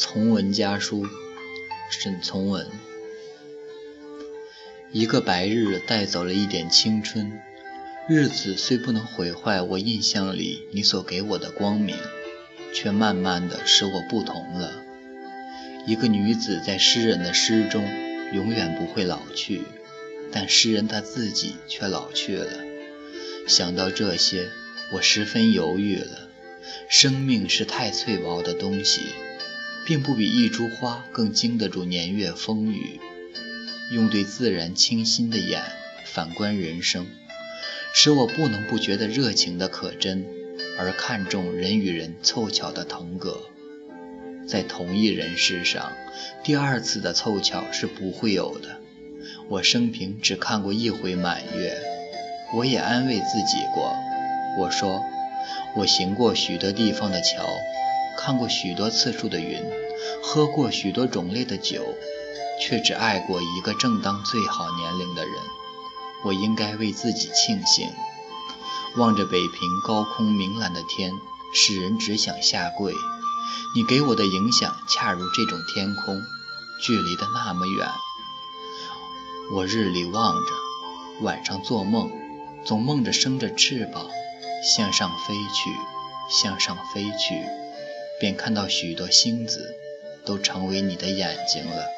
从文家书，沈从文。一个白日带走了一点青春，日子虽不能毁坏我印象里你所给我的光明，却慢慢的使我不同了。一个女子在诗人的诗中永远不会老去，但诗人他自己却老去了。想到这些，我十分犹豫了。生命是太脆薄的东西。并不比一株花更经得住年月风雨。用对自然清新的眼反观人生，使我不能不觉得热情的可真，而看重人与人凑巧的腾格。在同一人世上，第二次的凑巧是不会有的。我生平只看过一回满月，我也安慰自己过。我说，我行过许多地方的桥。看过许多次数的云，喝过许多种类的酒，却只爱过一个正当最好年龄的人。我应该为自己庆幸。望着北平高空明蓝的天，使人只想下跪。你给我的影响恰如这种天空，距离的那么远。我日里望着，晚上做梦，总梦着生着翅膀，向上飞去，向上飞去。便看到许多星子，都成为你的眼睛了。